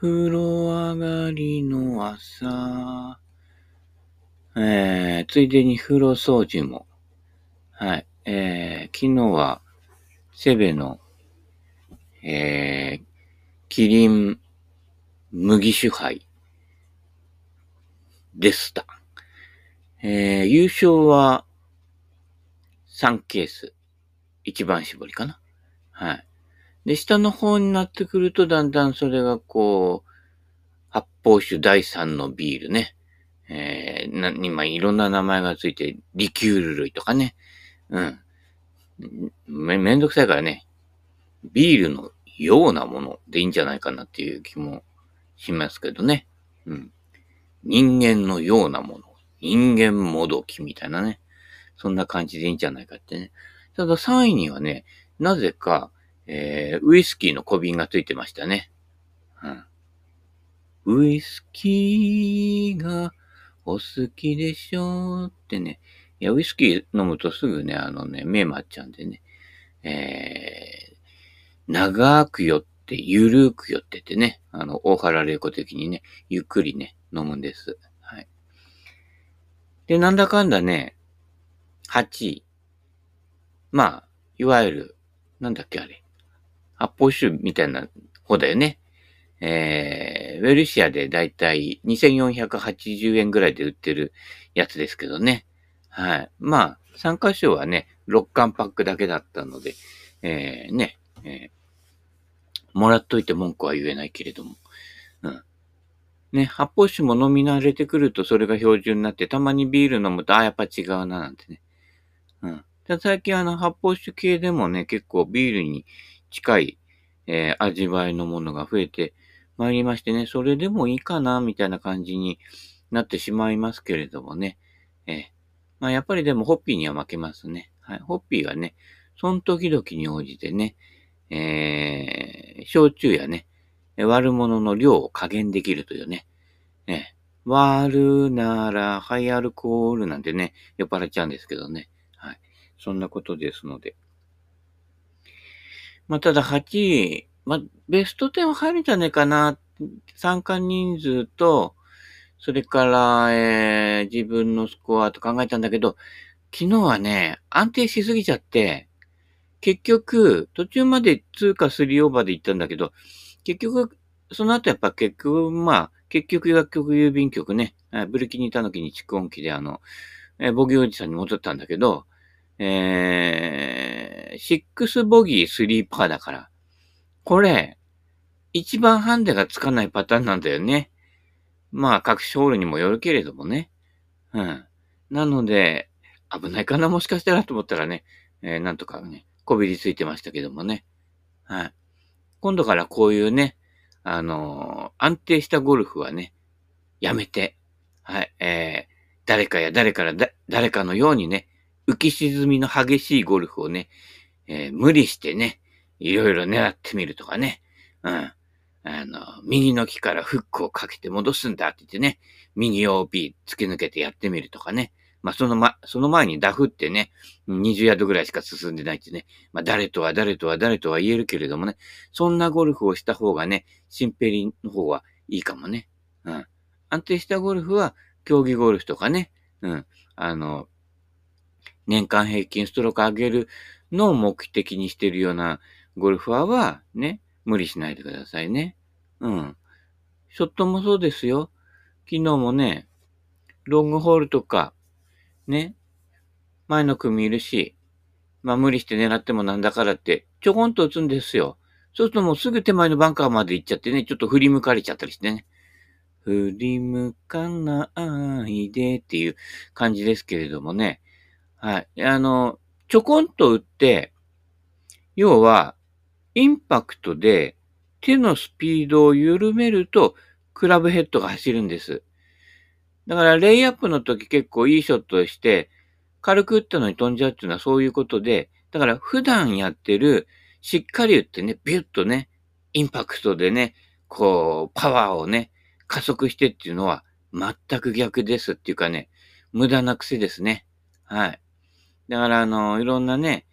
風呂上がりの朝、えー、ついでに風呂掃除も。はい。えー、昨日は、セベの、えー、キリン麦酒杯でした。えー、優勝は3ケース。一番絞りかな。はい。で、下の方になってくると、だんだんそれがこう、発泡酒第3のビールね。えー、な、今いろんな名前がついて、リキュール類とかね。うん。め、めんどくさいからね。ビールのようなものでいいんじゃないかなっていう気もしますけどね。うん。人間のようなもの。人間もどきみたいなね。そんな感じでいいんじゃないかってね。ただ3位にはね、なぜか、えー、ウイスキーの小瓶がついてましたね。うん。ウイスキーがお好きでしょうってね。いや、ウイスキー飲むとすぐね、あのね、目回っちゃうんでね。えー、長く酔って、ゆるく酔っててね、あの、大原玲子的にね、ゆっくりね、飲むんです。はい。で、なんだかんだね、8位。まあ、いわゆる、なんだっけあれ。発泡酒みたいな方だよね。えー、ウェルシアでだいたい2480円ぐらいで売ってるやつですけどね。はい。まあ、参加賞はね、6巻パックだけだったので、えー、ね、えー、もらっといて文句は言えないけれども。うん。ね、発泡酒も飲み慣れてくるとそれが標準になって、たまにビール飲むと、あ、やっぱ違うな、なんてね。うん。最近あの発泡酒系でもね、結構ビールに近い、えー、味わいのものが増えてまいりましてね、それでもいいかな、みたいな感じになってしまいますけれどもね。えー、まあやっぱりでもホッピーには負けますね。はい。ホッピーがね、その時々に応じてね、えー、焼酎やね、割るもの量を加減できるというね。ね割るなら、ハイアルコールなんてね、酔っ払っちゃうんですけどね。はい。そんなことですので。まあ、ただ8位、まあ、ベスト10は入るんじゃないかな。参加人数と、それから、えー、自分のスコアと考えたんだけど、昨日はね、安定しすぎちゃって、結局、途中まで通過3オーバーで行ったんだけど、結局、その後やっぱ結局、まあ、結局薬局郵便局ね、ブルキニタノキに蓄音機であの、えー、ボギーおじさんに戻ったんだけど、えー、6ボギー3パーだから、これ、一番ハンデがつかないパターンなんだよね。まあ、各ホールにもよるけれどもね。うん。なので、危ないかなもしかしたらと思ったらね、えー、なんとかね、こびりついてましたけどもね。はい。今度からこういうね、あのー、安定したゴルフはね、やめて、はい、えー、誰かや誰からだ、誰かのようにね、浮き沈みの激しいゴルフをね、えー、無理してね、いろいろ狙ってみるとかね。うん。あの、右の木からフックをかけて戻すんだって言ってね、右 OB 突き抜けてやってみるとかね。まあ、そのま、その前にダフってね、20ヤードぐらいしか進んでないってね。まあ、誰とは誰とは誰とは言えるけれどもね。そんなゴルフをした方がね、シンペリの方はいいかもね。うん。安定したゴルフは、競技ゴルフとかね。うん。あの、年間平均ストローク上げるのを目的にしてるようなゴルファーは、ね、無理しないでくださいね。うん。ショットもそうですよ。昨日もね、ロングホールとか、ね、前の組いるし、まあ無理して狙ってもなんだからって、ちょこんと打つんですよ。そうするともうすぐ手前のバンカーまで行っちゃってね、ちょっと振り向かれちゃったりしてね。振り向かないでっていう感じですけれどもね。はい。あの、ちょこんと打って、要は、インパクトで手のスピードを緩めると、クラブヘッドが走るんです。だから、レイアップの時結構いいショットして、軽く打ったのに飛んじゃうっていうのはそういうことで、だから普段やってる、しっかり打ってね、ビュッとね、インパクトでね、こう、パワーをね、加速してっていうのは全く逆ですっていうかね、無駄な癖ですね。はい。だから、あの、いろんなね、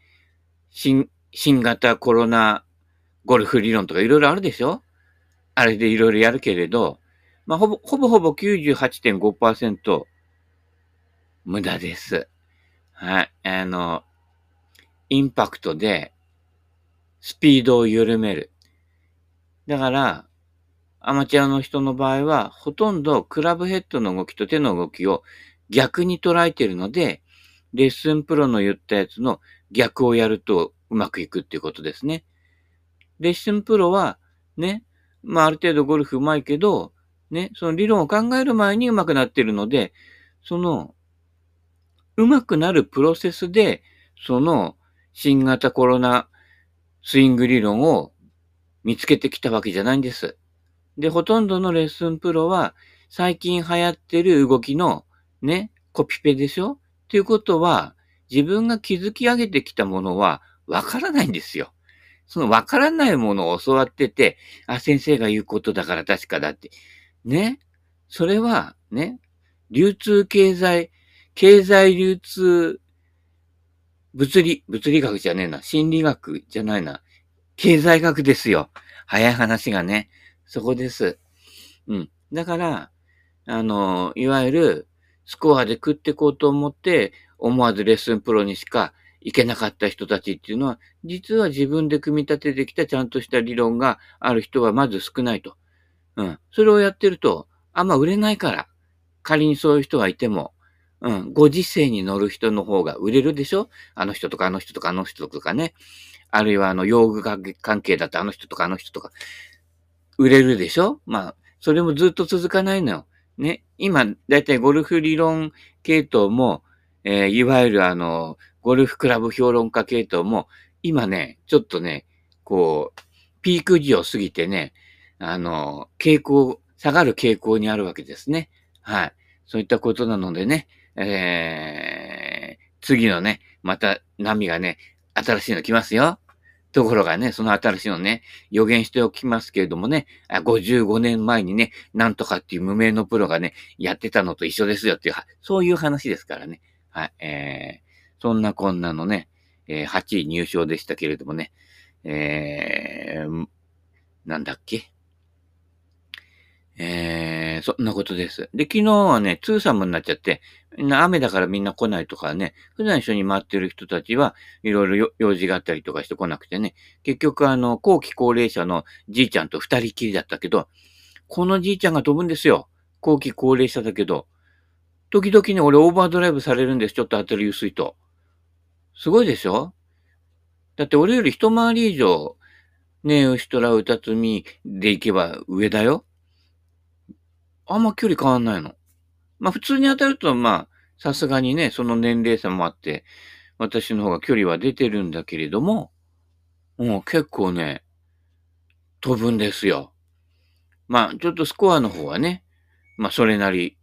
新、新型コロナゴルフ理論とかいろいろあるでしょ？あれでいろいろやるけれど、まあ、ほぼ、ほぼほぼ98.5%無駄です。はい。あの、インパクトでスピードを緩める。だから、アマチュアの人の場合は、ほとんどクラブヘッドの動きと手の動きを逆に捉えているので、レッスンプロの言ったやつの逆をやるとうまくいくっていうことですね。レッスンプロは、ね、まあある程度ゴルフ上手いけど、ね、その理論を考える前に上手くなってるので、その、上手くなるプロセスで、その新型コロナスイング理論を見つけてきたわけじゃないんです。で、ほとんどのレッスンプロは、最近流行ってる動きの、ね、コピペでしょ？っていうことは、自分が築き上げてきたものは、わからないんですよ。そのわからないものを教わってて、あ、先生が言うことだから確かだって。ね。それは、ね。流通経済、経済流通、物理、物理学じゃねえな。心理学じゃないな。経済学ですよ。早い話がね。そこです。うん。だから、あの、いわゆる、スコアで食っていこうと思って、思わずレッスンプロにしかいけなかった人たちっていうのは、実は自分で組み立ててきたちゃんとした理論がある人はまず少ないと。うん。それをやってると、あんま売れないから。仮にそういう人がいても、うん。ご時世に乗る人の方が売れるでしょ？あの人とかあの人とかあの人とかね。あるいはあの、用具関係だとあの人とかあの人とか、売れるでしょ？まあ、それもずっと続かないのよ。ね。今、だいたいゴルフ理論系統も、えー、いわゆるあの、ゴルフクラブ評論家系統も、今ね、ちょっとね、こう、ピーク時を過ぎてね、あの、傾向、下がる傾向にあるわけですね。はい。そういったことなのでね、えー、次のね、また波がね、新しいの来ますよ。ところがね、その新しいのね、予言しておきますけれどもね、55年前にね、なんとかっていう無名のプロがね、やってたのと一緒ですよっていう、そういう話ですからね。はい。えー、そんなこんなのね、えー、8位入賞でしたけれどもね、えー、なんだっけ？えー、そんなことです。で、昨日はね、ツーサムになっちゃって、雨だからみんな来ないとかね、普段一緒に回ってる人たちはいろいろ用事があったりとかして来なくてね、結局あの、後期高齢者のじいちゃんと二人きりだったけど、このじいちゃんが飛ぶんですよ。後期高齢者だけど。時々ね、俺オーバードライブされるんです。ちょっと当たり薄いと。すごいでしょ？だって俺より一回り以上、ねえ、牛虎歌積みで行けば上だよ。あんま距離変わんないの。まあ普通に当たると、まあ、さすがにね、その年齢差もあって、私の方が距離は出てるんだけれども、もう結構ね、飛ぶんですよ。まあ、ちょっとスコアの方はね、まあ、それなり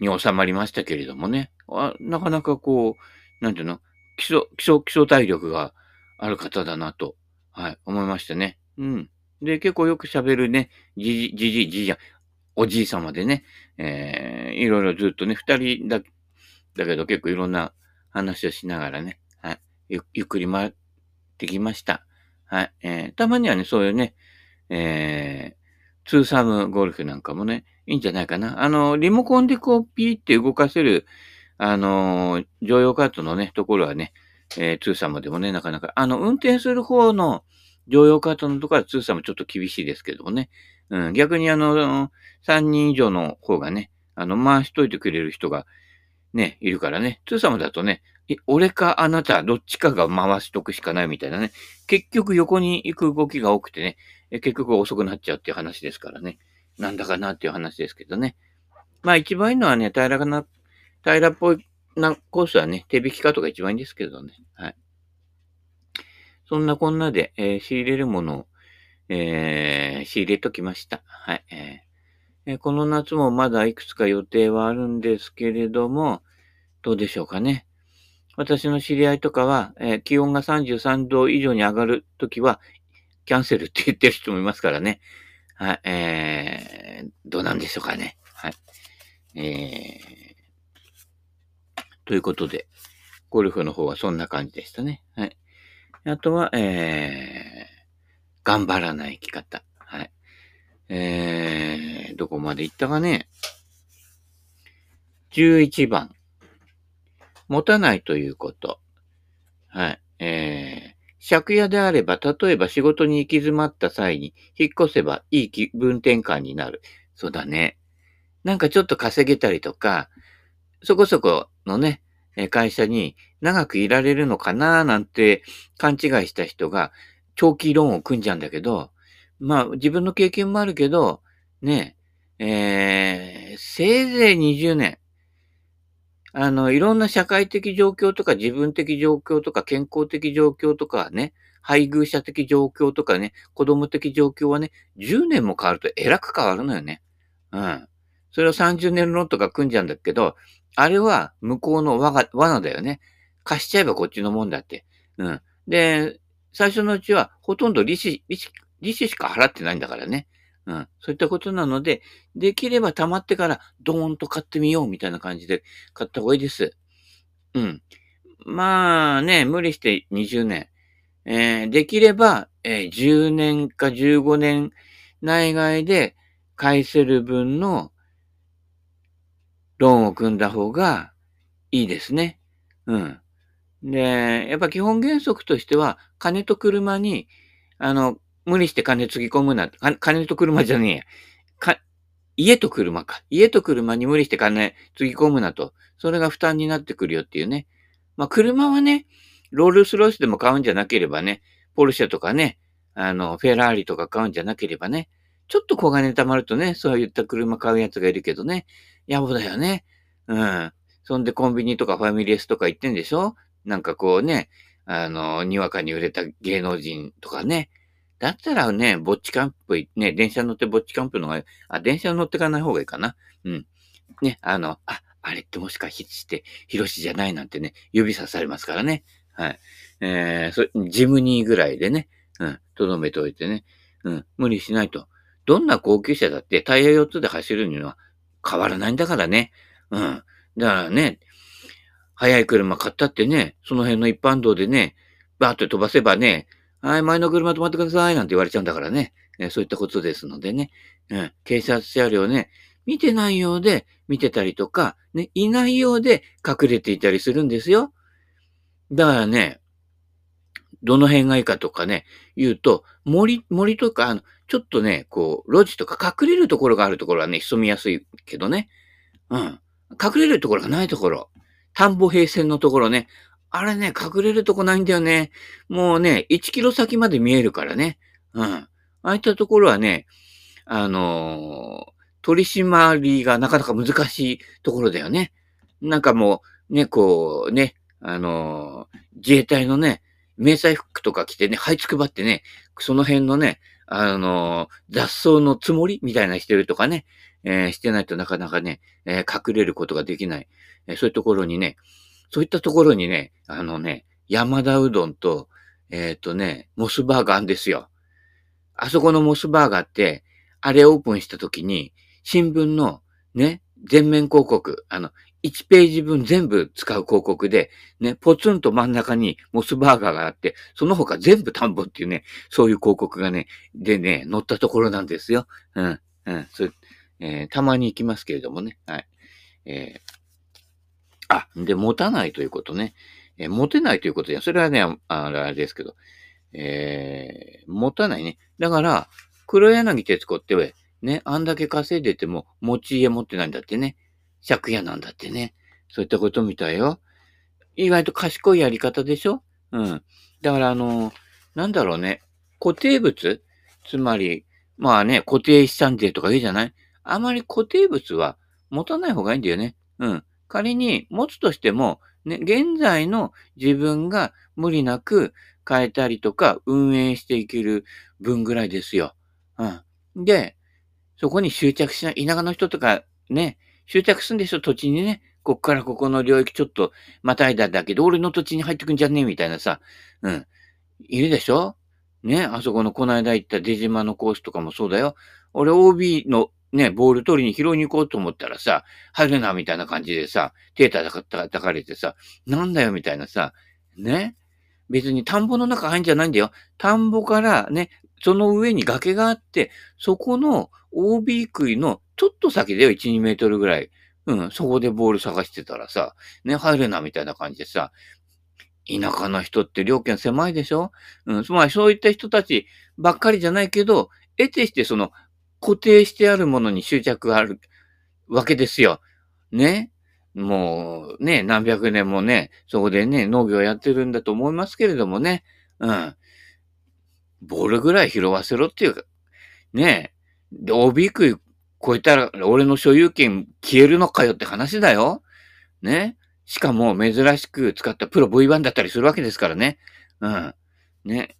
に収まりましたけれどもね。あなかなかこう、なんていうの？基礎、基礎、基礎体力がある方だなと、はい、思いましたね。うん。で、結構よく喋るね、じじ、じじ、じじゃ、おじい様でね、えー、いろいろずっとね、二人だ、だけど結構いろんな話をしながらね、はい、ゆゆっくり回ってきました。はい、えー、たまにはね、そういうね、えー、ツーサムゴルフなんかもね、いいんじゃないかな。あの、リモコンでこう、ピーって動かせる、あのー、乗用カートのね、ところはね、えー、ツーサムでもね、なかなか、あの、運転する方の乗用カートのところはツーサムちょっと厳しいですけどもね。うん、逆にあの、3人以上の方がね、あの、回しといてくれる人がね、いるからね。ツーサムだとね、俺かあなた、どっちかが回しとくしかないみたいなね。結局横に行く動きが多くてね、結局遅くなっちゃうっていう話ですからね。なんだかなっていう話ですけどね。まあ一番いいのはね、平らかな、平らっぽいなコースはね、手引きカートが一番いいんですけどね。はい。そんなこんなで、えー、仕入れるものを、えー、仕入れときました。はい。えー、この夏もまだいくつか予定はあるんですけれども、どうでしょうかね。私の知り合いとかは、えー、気温が33度以上に上がるときは、キャンセルって言ってる人もいますからね。はい、えー、どうなんでしょうかね。はい。えー、ということで、ゴルフの方はそんな感じでしたね。はい。あとは、えー、頑張らない生き方。はい。えー、どこまで行ったかね。11番。持たないということ。はい。えー、借家であれば、例えば仕事に行き詰まった際に引っ越せばいい気分転換になる。そうだね。なんかちょっと稼げたりとか、そこそこのね、会社に長くいられるのかななんて勘違いした人が長期ローンを組んじゃうんだけど、まあ自分の経験もあるけど、ね、えー、せいぜい20年。あの、いろんな社会的状況とか自分的状況とか健康的状況とかね、配偶者的状況とかね、子供的状況はね、10年も変わるとえらく変わるのよね。うん。それを30年ローンとか組んじゃうんだけど、あれは向こうの罠罠だよね。貸しちゃえばこっちのもんだって。うん。で、最初のうちはほとんど利子、利子、利子しか払ってないんだからね。うん。そういったことなので、できれば溜まってからドーンと買ってみようみたいな感じで買った方がいいです。うん。まあね、無理して20年。えー、できれば、えー、10年か15年内外で返せる分のローンを組んだ方がいいですね。うん。で、やっぱ基本原則としては、金と車に、あの、無理して金つぎ込むな。金と車じゃねえや。家と車か。家と車に無理して金つぎ込むなと。それが負担になってくるよっていうね。まあ、車はね、ロールスロイスでも買うんじゃなければね、ポルシェとかね、あの、フェラーリとか買うんじゃなければね、ちょっと小金貯まるとね、そういった車買うやつがいるけどね、野暮だよね。うん。そんでコンビニとかファミレスとか行ってんでしょ？なんかこうね、あの、にわかに売れた芸能人とかね。だったらね、ぼっちキャンプ、ね、電車乗ってぼっちキャンプのが、あ、電車乗ってかない方がいいかな。うん。ね、あの、あ、あれってもしかして、ヒロシじゃないなんてね、指さされますからね。はい。えー、そジムニーぐらいでね、うん、とどめておいてね。うん、無理しないと。どんな高級車だってタイヤ4つで走るには変わらないんだからね。うん。だからね、速い車買ったってね、その辺の一般道でね、バーッと飛ばせばね、はい、前の車止まってください、なんて言われちゃうんだからね。えそういったことですのでね。うん、警察車両ね、見てないようで見てたりとか、ね、いないようで隠れていたりするんですよ。だからね、どの辺がいいかとかね、言うと、森、森とか、あの、ちょっとね、こう、路地とか隠れるところがあるところはね、潜みやすいけどね。うん。隠れるところがないところ。田んぼ平線のところね。あれね、隠れるとこないんだよね。もうね、1キロ先まで見えるからね。うん。ああいったところはね、あのー、取り締まりがなかなか難しいところだよね。なんかもう、ね、こう、ね、あのー、自衛隊のね、迷彩服とか着てね、這いつくばってね、その辺のね、あのー、雑草のつもりみたいなしてるとかね、えー、してないとなかなかね、えー、隠れることができない。えそういうところにね、そういったところにね、あのね、山田うどんと、えっ、とね、モスバーガーあんですよ。あそこのモスバーガーって、あれオープンした時に、新聞のね、全面広告、あの、1ページ分全部使う広告で、ね、ポツンと真ん中にモスバーガーがあって、その他全部田んぼっていうね、そういう広告がね、でね、載ったところなんですよ。うん、うん、それ、えー、たまに行きますけれどもね。はい。えー、あ、で、持たないということね。えー、持てないということや、それはね、あれですけど、えー、持たないね。だから、黒柳徹子って、ね、あんだけ稼いでても、持ち家持ってないんだってね。借家なんだってね。そういったことみたいよ。意外と賢いやり方でしょ？うん。だからあの、なんだろうね。固定物？つまり、まあね、固定資産税とか言うじゃない？あまり固定物は持たない方がいいんだよね。うん。仮に持つとしても、ね、現在の自分が無理なく変えたりとか運営していける分ぐらいですよ。うん。で、そこに執着しない、田舎の人とかね、執着するんでしょ、土地にね。こっからここの領域ちょっとまたいだだけど、俺の土地に入ってくんじゃねえみたいなさ。うん。いるでしょ？ね、あそこのこの間行った出島のコースとかもそうだよ。俺 OB のね、ボール取りに拾いに行こうと思ったらさ、入るな、みたいな感じでさ、手叩かれてさ、なんだよ、みたいなさ、ね？別に田んぼの中入んじゃないんだよ。田んぼからね、その上に崖があって、そこの OB 杭のちょっと先でよ、1、2メートルぐらい。うん、そこでボール探してたらさ、ね、入るな、みたいな感じでさ、田舎の人って料金狭いでしょ？うん、つまりそういった人たちばっかりじゃないけど、得てしてその固定してあるものに執着があるわけですよ。ね。もうね、何百年もね、そこでね、農業やってるんだと思いますけれどもね。うん。ボールぐらい拾わせろっていうか、ねえ。で、OB 区超えたら俺の所有権消えるのかよって話だよ。ね。しかも珍しく使ったプロ V1 だったりするわけですからね。うん。ね。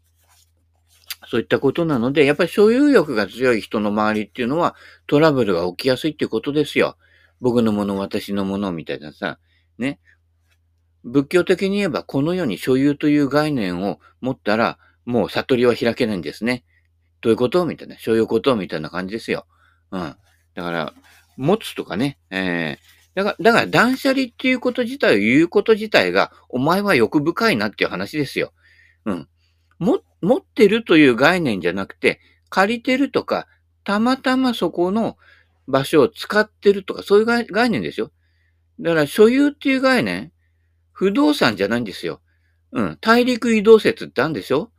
そういったことなので、やっぱり所有欲が強い人の周りっていうのはトラブルが起きやすいっていうことですよ。僕のもの、私のものみたいなさ。ね。仏教的に言えば、この世に所有という概念を持ったら、もう悟りは開けないんですね。どういうことみたいな。所有ことみたいな感じですよ。うん。だから、持つとかね。えー、だから、だから断捨離っていうこと自体を言うこと自体が、お前は欲深いなっていう話ですよ。うん。も、持ってるという概念じゃなくて、借りてるとか、たまたまそこの場所を使ってるとか、そういう概念ですよ。だから、所有っていう概念、不動産じゃないんですよ。うん。大陸移動説ってあるんでしょ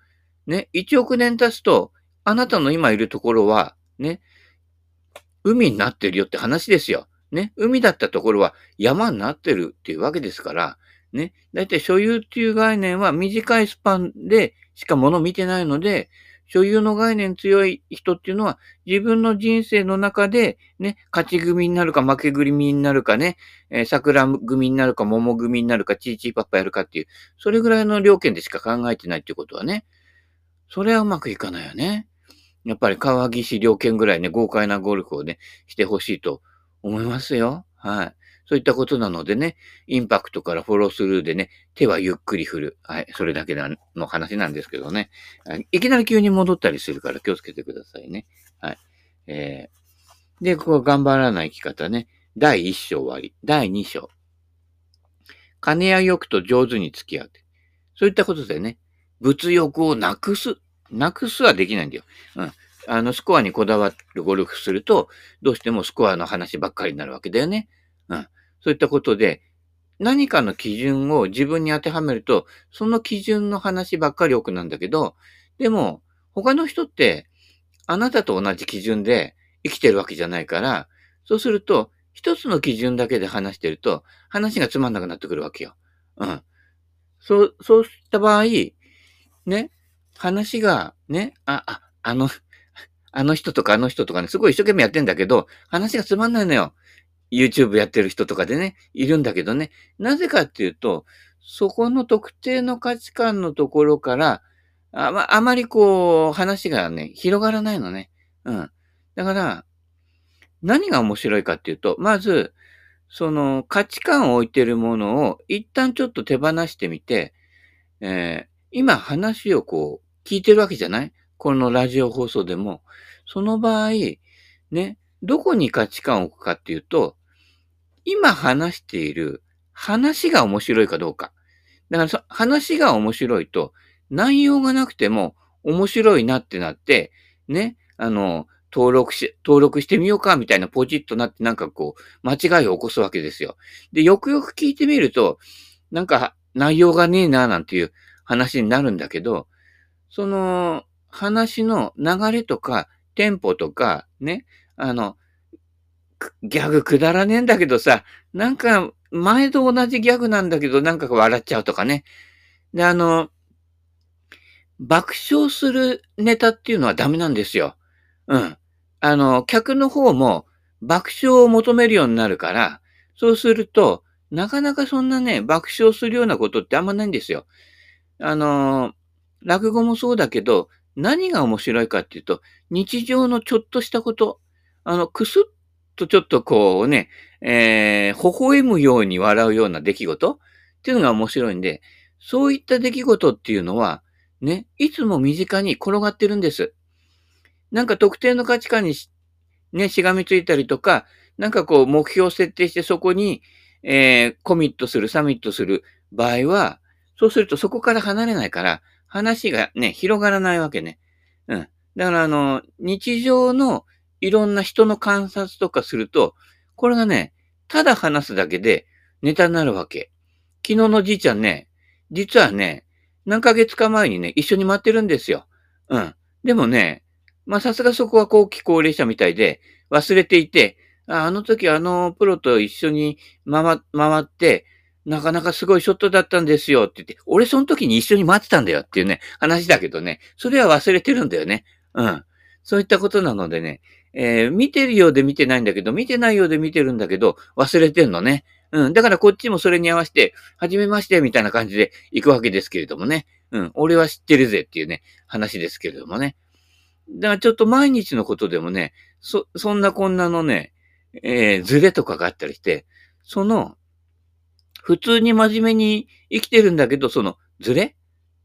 ね。1億年経つと、あなたの今いるところは、ね、海になってるよって話ですよ。ね、海だったところは山になってるっていうわけですから、ね、だいたい所有っていう概念は短いスパンでしか物見てないので、所有の概念強い人っていうのは自分の人生の中でね、勝ち組になるか負け組になるかね、えー、桜組になるか桃組になるかチーチーパッパやるかっていう、それぐらいの条件でしか考えてないっていうことはね、それはうまくいかないよね。やっぱり川岸両県ぐらいね、豪快なゴルフをね、してほしいと思いますよ。はい。そういったことなのでね、インパクトからフォロースルーでね、手はゆっくり振る。はい。それだけの話なんですけどね。いきなり急に戻ったりするから気をつけてくださいね。はい。えー、で、ここ頑張らない生き方ね。第1章終わり。第2章。金や欲と上手に付き合う。そういったことでね、物欲をなくす。なくすはできないんだよ。うん。あの、スコアにこだわるゴルフすると、どうしてもスコアの話ばっかりになるわけだよね。うん。そういったことで、何かの基準を自分に当てはめると、その基準の話ばっかり多くなんだけど、でも、他の人って、あなたと同じ基準で生きてるわけじゃないから、そうすると、一つの基準だけで話してると、話がつまんなくなってくるわけよ。うん。そう、そうした場合、ね、話が、ね、あ、あ、あの、あの人とかあの人とかね、すごい一生懸命やってんだけど、話がつまんないのよ。YouTube やってる人とかでね、いるんだけどね。なぜかっていうと、そこの特定の価値観のところから、あまあまりこう、話がね、広がらないのね。うん。だから、何が面白いかっていうと、まず、その価値観を置いてるものを一旦ちょっと手放してみて、えー、今話をこう、聞いてるわけじゃない？このラジオ放送でも、その場合、ね、どこに価値観を置くかっていうと、今話している話が面白いかどうか。だから話が面白いと、内容がなくても面白いなってなって、ね、あの、登録し、登録してみようかみたいなポチッとなってなんかこう、間違いを起こすわけですよ。で、よくよく聞いてみると、なんか内容がねえななんていう話になるんだけど、その、話の流れとか、テンポとか、ね、あの、ギャグくだらねえんだけどさ、なんか、前と同じギャグなんだけど、なんか笑っちゃうとかね。で、あの、爆笑するネタっていうのはダメなんですよ。うん。あの、客の方も爆笑を求めるようになるから、そうすると、なかなかそんなね、爆笑するようなことってあんまないんですよ。あの、落語もそうだけど、何が面白いかっていうと、日常のちょっとしたこと、あの、くすっとちょっとこうね、えー、微笑むように笑うような出来事っていうのが面白いんで、そういった出来事っていうのは、ね、いつも身近に転がってるんです。なんか特定の価値観にしね、しがみついたりとか、なんかこう目標を設定してそこに、えー、コミットする、サミットする場合は、そうするとそこから離れないから、話がね、広がらないわけね。うん。だからあの、日常のいろんな人の観察とかすると、これがね、ただ話すだけでネタになるわけ。昨日のじいちゃんね、実はね、何ヶ月か前にね、一緒に待ってるんですよ。うん。でもね、まあさすがそこは後期高齢者みたいで、忘れていて、ああの時あのプロと一緒に回回って、なかなかすごいショットだったんですよって言って、俺その時に一緒に待ってたんだよっていうね、話だけどね、それは忘れてるんだよね。うん。そういったことなのでね、えー、見てるようで見てないんだけど、見てないようで見てるんだけど、忘れてんのね。うん。だからこっちもそれに合わせて、はじめまして、みたいな感じで行くわけですけれどもね。うん。俺は知ってるぜっていうね、話ですけれどもね。だからちょっと毎日のことでもね、そ、そんなこんなのね、えー、ズレとかがあったりして、その、普通に真面目に生きてるんだけど、そのズレ？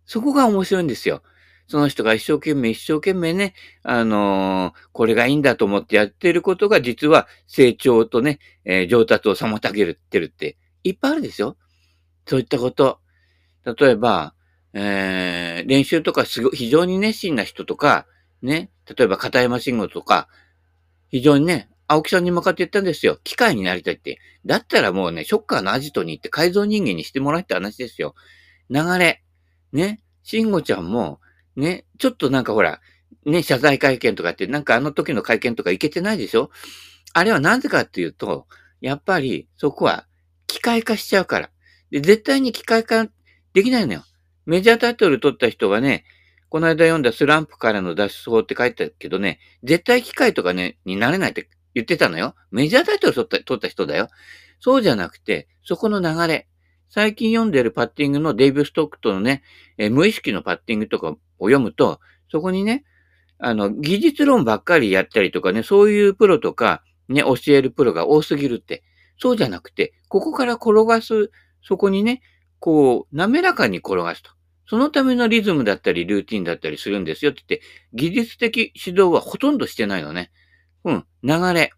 そこが面白いんですよ。その人が一生懸命一生懸命ね、あのー、これがいいんだと思ってやってることが実は成長とね、えー、上達を妨げるってるっていっぱいあるですよ。そういったこと。例えば、えー、練習とかすご非常に熱心な人とか、ね、例えば片山慎吾とか、非常にね、青木さんに向かって言ったんですよ。機械になりたいって。だったらもうね、ショッカーのアジトに行って改造人間にしてもらえって話ですよ。流れ。ね。慎吾ちゃんも、ね、ちょっとなんかほら、ね、謝罪会見とかって、なんかあの時の会見とかいけてないでしょ？あれはなぜかっていうと、やっぱりそこは機械化しちゃうから。で、絶対に機械化できないのよ。メジャータイトル取った人がね、この間読んだスランプからの脱出法って書いてあるけどね、絶対機械とかね、になれないって言ってたのよ。メジャータイトル取った取った人だよ。そうじゃなくて、そこの流れ。最近読んでるパッティングのデイブ・ストックとのね、えー、無意識のパッティングとかを読むと、そこにね、あの、技術論ばっかりやったりとかね、そういうプロとか、ね、教えるプロが多すぎるって。そうじゃなくて、ここから転がす、そこにね、こう、滑らかに転がすと。そのためのリズムだったり、ルーティンだったりするんですよって言って、技術的指導はほとんどしてないのね。うん。流れ、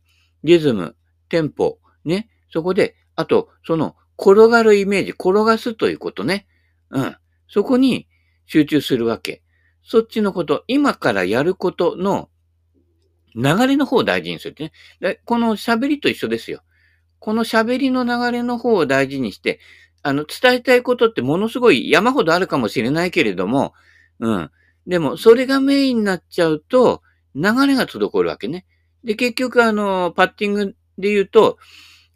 リズム、テンポ、ね。そこで、あと、その、転がるイメージ、転がすということね。うん。そこに集中するわけ。そっちのこと、今からやることの流れの方を大事にするってね。この喋りと一緒ですよ。この喋りの流れの方を大事にして、あの、伝えたいことってものすごい山ほどあるかもしれないけれども、うん。でも、それがメインになっちゃうと、流れが滞るわけね。で、結局、あの、パッティングで言うと、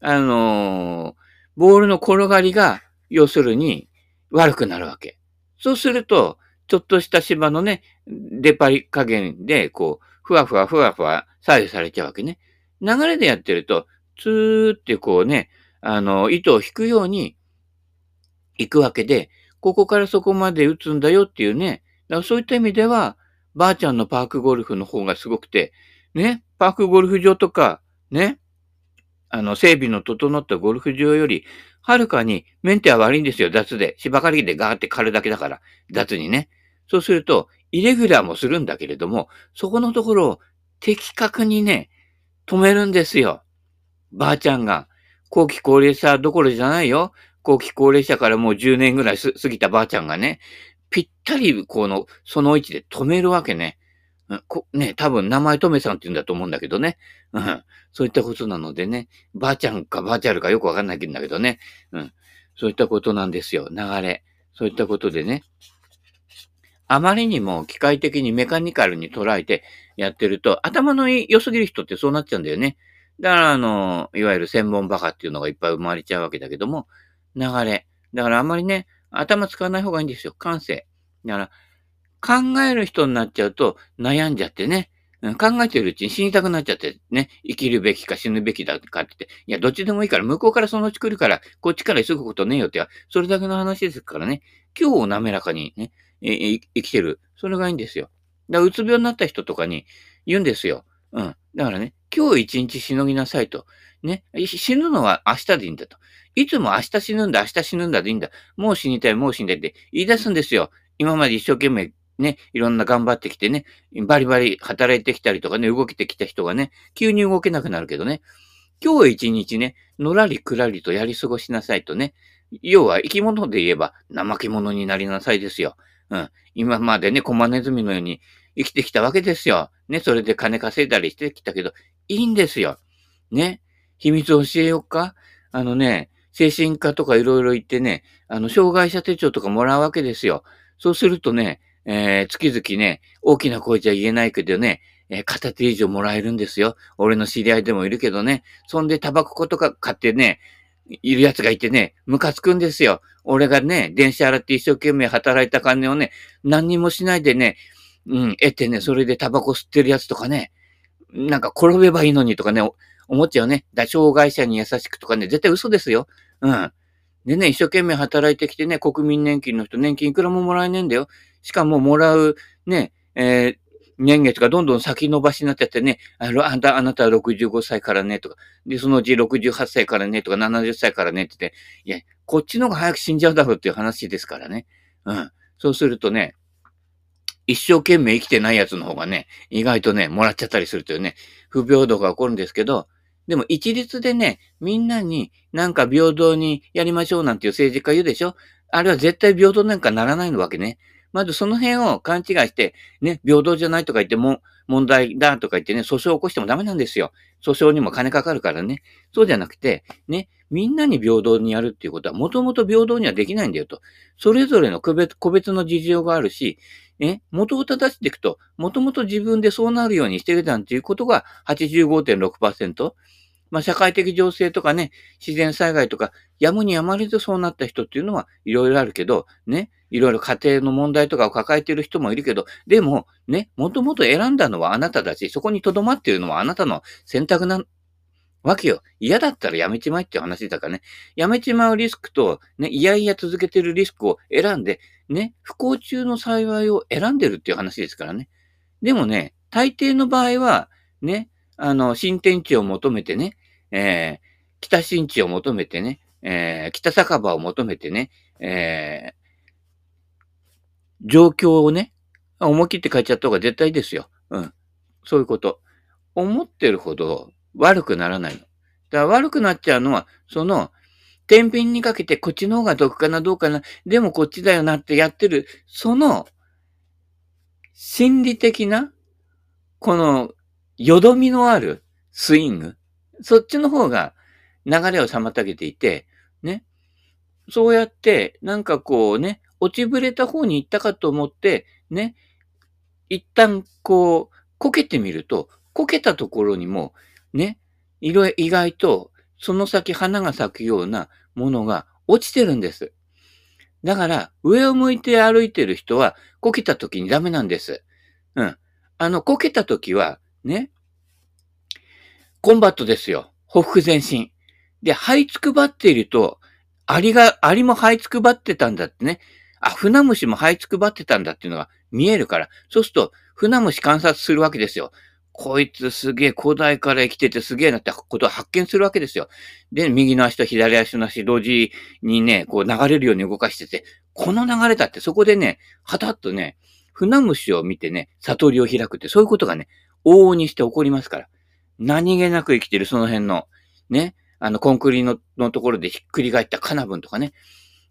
あの、ボールの転がりが、要するに悪くなるわけ。そうすると、ちょっとした芝のね、出っ張り加減で、こう、ふわふわふわふわ左右されちゃうわけね。流れでやってると、ツーってこうね、あの、糸を引くように行くわけで、ここからそこまで打つんだよっていうね。だからそういった意味では、ばあちゃんのパークゴルフの方がすごくて、ね、パークゴルフ場とか、ね、あの、整備の整ったゴルフ場より、はるかにメンテは悪いんですよ、雑で。芝刈りでガーって刈るだけだから、雑にね。そうすると、イレギュラーもするんだけれども、そこのところを的確にね、止めるんですよ。ばあちゃんが。後期高齢者どころじゃないよ。後期高齢者からもう10年ぐらい過ぎたばあちゃんがね、ぴったりこの、その位置で止めるわけね。こね、多分名前とめさんって言うんだと思うんだけどね。うん。そういったことなのでね。ばあちゃんかばあちゃんかよくわかんないけどね。うん。そういったことなんですよ。流れ。そういったことでね。あまりにも機械的にメカニカルに捉えてやってると、頭の良すぎる人ってそうなっちゃうんだよね。だから、あの、いわゆる専門バカっていうのがいっぱい生まれちゃうわけだけども、流れ。だからあまりね、頭使わない方がいいんですよ。感性。だから、考える人になっちゃうと悩んじゃってね。考えてるうちに死にたくなっちゃってね、生きるべきか死ぬべきだかって、いや、どっちでもいいから、向こうからそのうち来るから、こっちから急ぐことねえよって、それだけの話ですからね、今日を滑らかにね、生きてる。それがいいんですよ。だから、うつ病になった人とかに言うんですよ。うん。だからね、今日一日しのぎなさいと。ね。死ぬのは明日でいいんだと。いつも明日死ぬんだ、明日死ぬんだでいいんだ。もう死にたい、もう死にたいって言い出すんですよ。今まで一生懸命ね、いろんな頑張ってきてね、バリバリ働いてきたりとかね、動けてきた人がね、急に動けなくなるけどね、今日一日ね、のらりくらりとやり過ごしなさいとね、要は生き物で言えば怠け者になりなさいですよ。うん。今までね、コマネズミのように生きてきたわけですよ。ね、それで金稼いだりしてきたけど、いいんですよ。ね、秘密を教えようかあのね、精神科とかいろいろ言ってね、あの、障害者手帳とかもらうわけですよ。そうするとね、えー、月々ね、大きな声じゃ言えないけどね、えー、片手以上もらえるんですよ。俺の知り合いでもいるけどね。そんでタバコとか買ってね、いる奴がいてね、ムカつくんですよ。俺がね、電車洗って一生懸命働いた金をね、何にもしないでね、うん、得てね、それでタバコ吸ってるやつとかね、なんか転べばいいのにとかね、思っちゃうね。だ、障害者に優しくとかね、絶対嘘ですよ。うん。でね、一生懸命働いてきてね、国民年金の人、年金いくらももらえねえんだよ。しかももらう、ね、えー、年月がどんどん先延ばしになっちゃってね、ああた、あなたは65歳からね、とか、で、そのうち68歳からね、とか70歳からね、って言って、いや、こっちの方が早く死んじゃうだろうっていう話ですからね。うん。そうするとね、一生懸命生きてないやつの方がね、意外とね、もらっちゃったりするというね、不平等が起こるんですけど、でも一律でね、みんなになんか平等にやりましょうなんていう政治家言うでしょ？あれは絶対平等なんかならないわけね。まずその辺を勘違いして、ね、平等じゃないとか言っても、問題だとか言ってね、訴訟を起こしてもダメなんですよ。訴訟にも金かかるからね。そうじゃなくて、ね、みんなに平等にやるっていうことは、もともと平等にはできないんだよと。それぞれの個別個別の事情があるし、ね、元を正していくと、もともと自分でそうなるようにしてるなんていうことが85.6%。まあ、社会的情勢とかね、自然災害とか、やむにやまれずそうなった人っていうのはいろいろあるけど、ね、いろいろ家庭の問題とかを抱えている人もいるけど、でも、ね、もともと選んだのはあなただし、そこに留まっているのはあなたの選択なわけよ。嫌だったらやめちまえっていう話だからね。やめちまうリスクと、ね、いやいや続けてるリスクを選んで、ね、不幸中の幸いを選んでるっていう話ですからね。でもね、大抵の場合は、ね、あの、新天地を求めてね、えー、北新地を求めてね、えー、北酒場を求めてね、えー、状況をね、思い切って変えちゃった方が絶対ですよ。うん。そういうこと。思ってるほど悪くならないの。だから悪くなっちゃうのは、その、天秤にかけてこっちの方が得かなどうかな、でもこっちだよなってやってる、その、心理的な、この、よどみのあるスイング。そっちの方が流れを妨げていて、ね。そうやって、なんかこうね、落ちぶれた方に行ったかと思って、ね。一旦こう、こけてみると、こけたところにも、ね、色意外と、その先花が咲くようなものが落ちてるんです。だから、上を向いて歩いてる人は、こけた時にダメなんです。うん。あの、こけた時は、ね、コンバットですよ。ほふ前進。で、這いつくばっていると、アリが、アリも這いつくばってたんだってね。あ、船虫も這いつくばってたんだっていうのが見えるから。そうすると、船虫観察するわけですよ。こいつすげえ古代から生きててすげえなってことを発見するわけですよ。で、右の足と左足の足同時にね、こう流れるように動かしてて、この流れだってそこでね、はたっとね、船虫を見てね、悟りを開くって、そういうことがね、往々にして起こりますから。何気なく生きてるその辺の、ね、あの、コンクリののところでひっくり返ったカナブンとかね。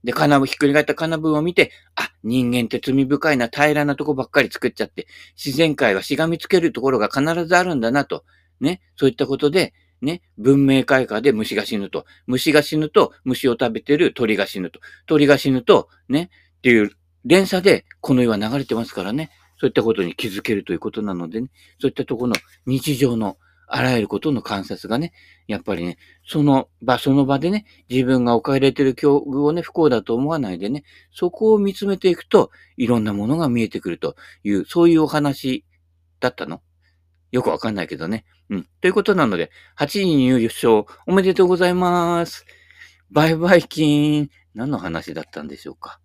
で、カナブ、ひっくり返ったカナブンを見て、あ、人間って罪深いな、平らなとこばっかり作っちゃって、自然界はしがみつけるところが必ずあるんだなと。ね、そういったことで、ね、文明開化で虫が死ぬと。虫が死ぬと、虫を食べてる鳥が死ぬと。鳥が死ぬと、ね、っていう連鎖でこの世は流れてますからね。そういったことに気づけるということなのでね。そういったところの日常のあらゆることの観察がね、やっぱりね、その場、その場でね、自分が置かれてる境遇をね、不幸だと思わないでね、そこを見つめていくと、いろんなものが見えてくるという、そういうお話だったの？よくわかんないけどね。うん。ということなので、8時に優勝おめでとうございます。バイバイキーン。何の話だったんでしょうか？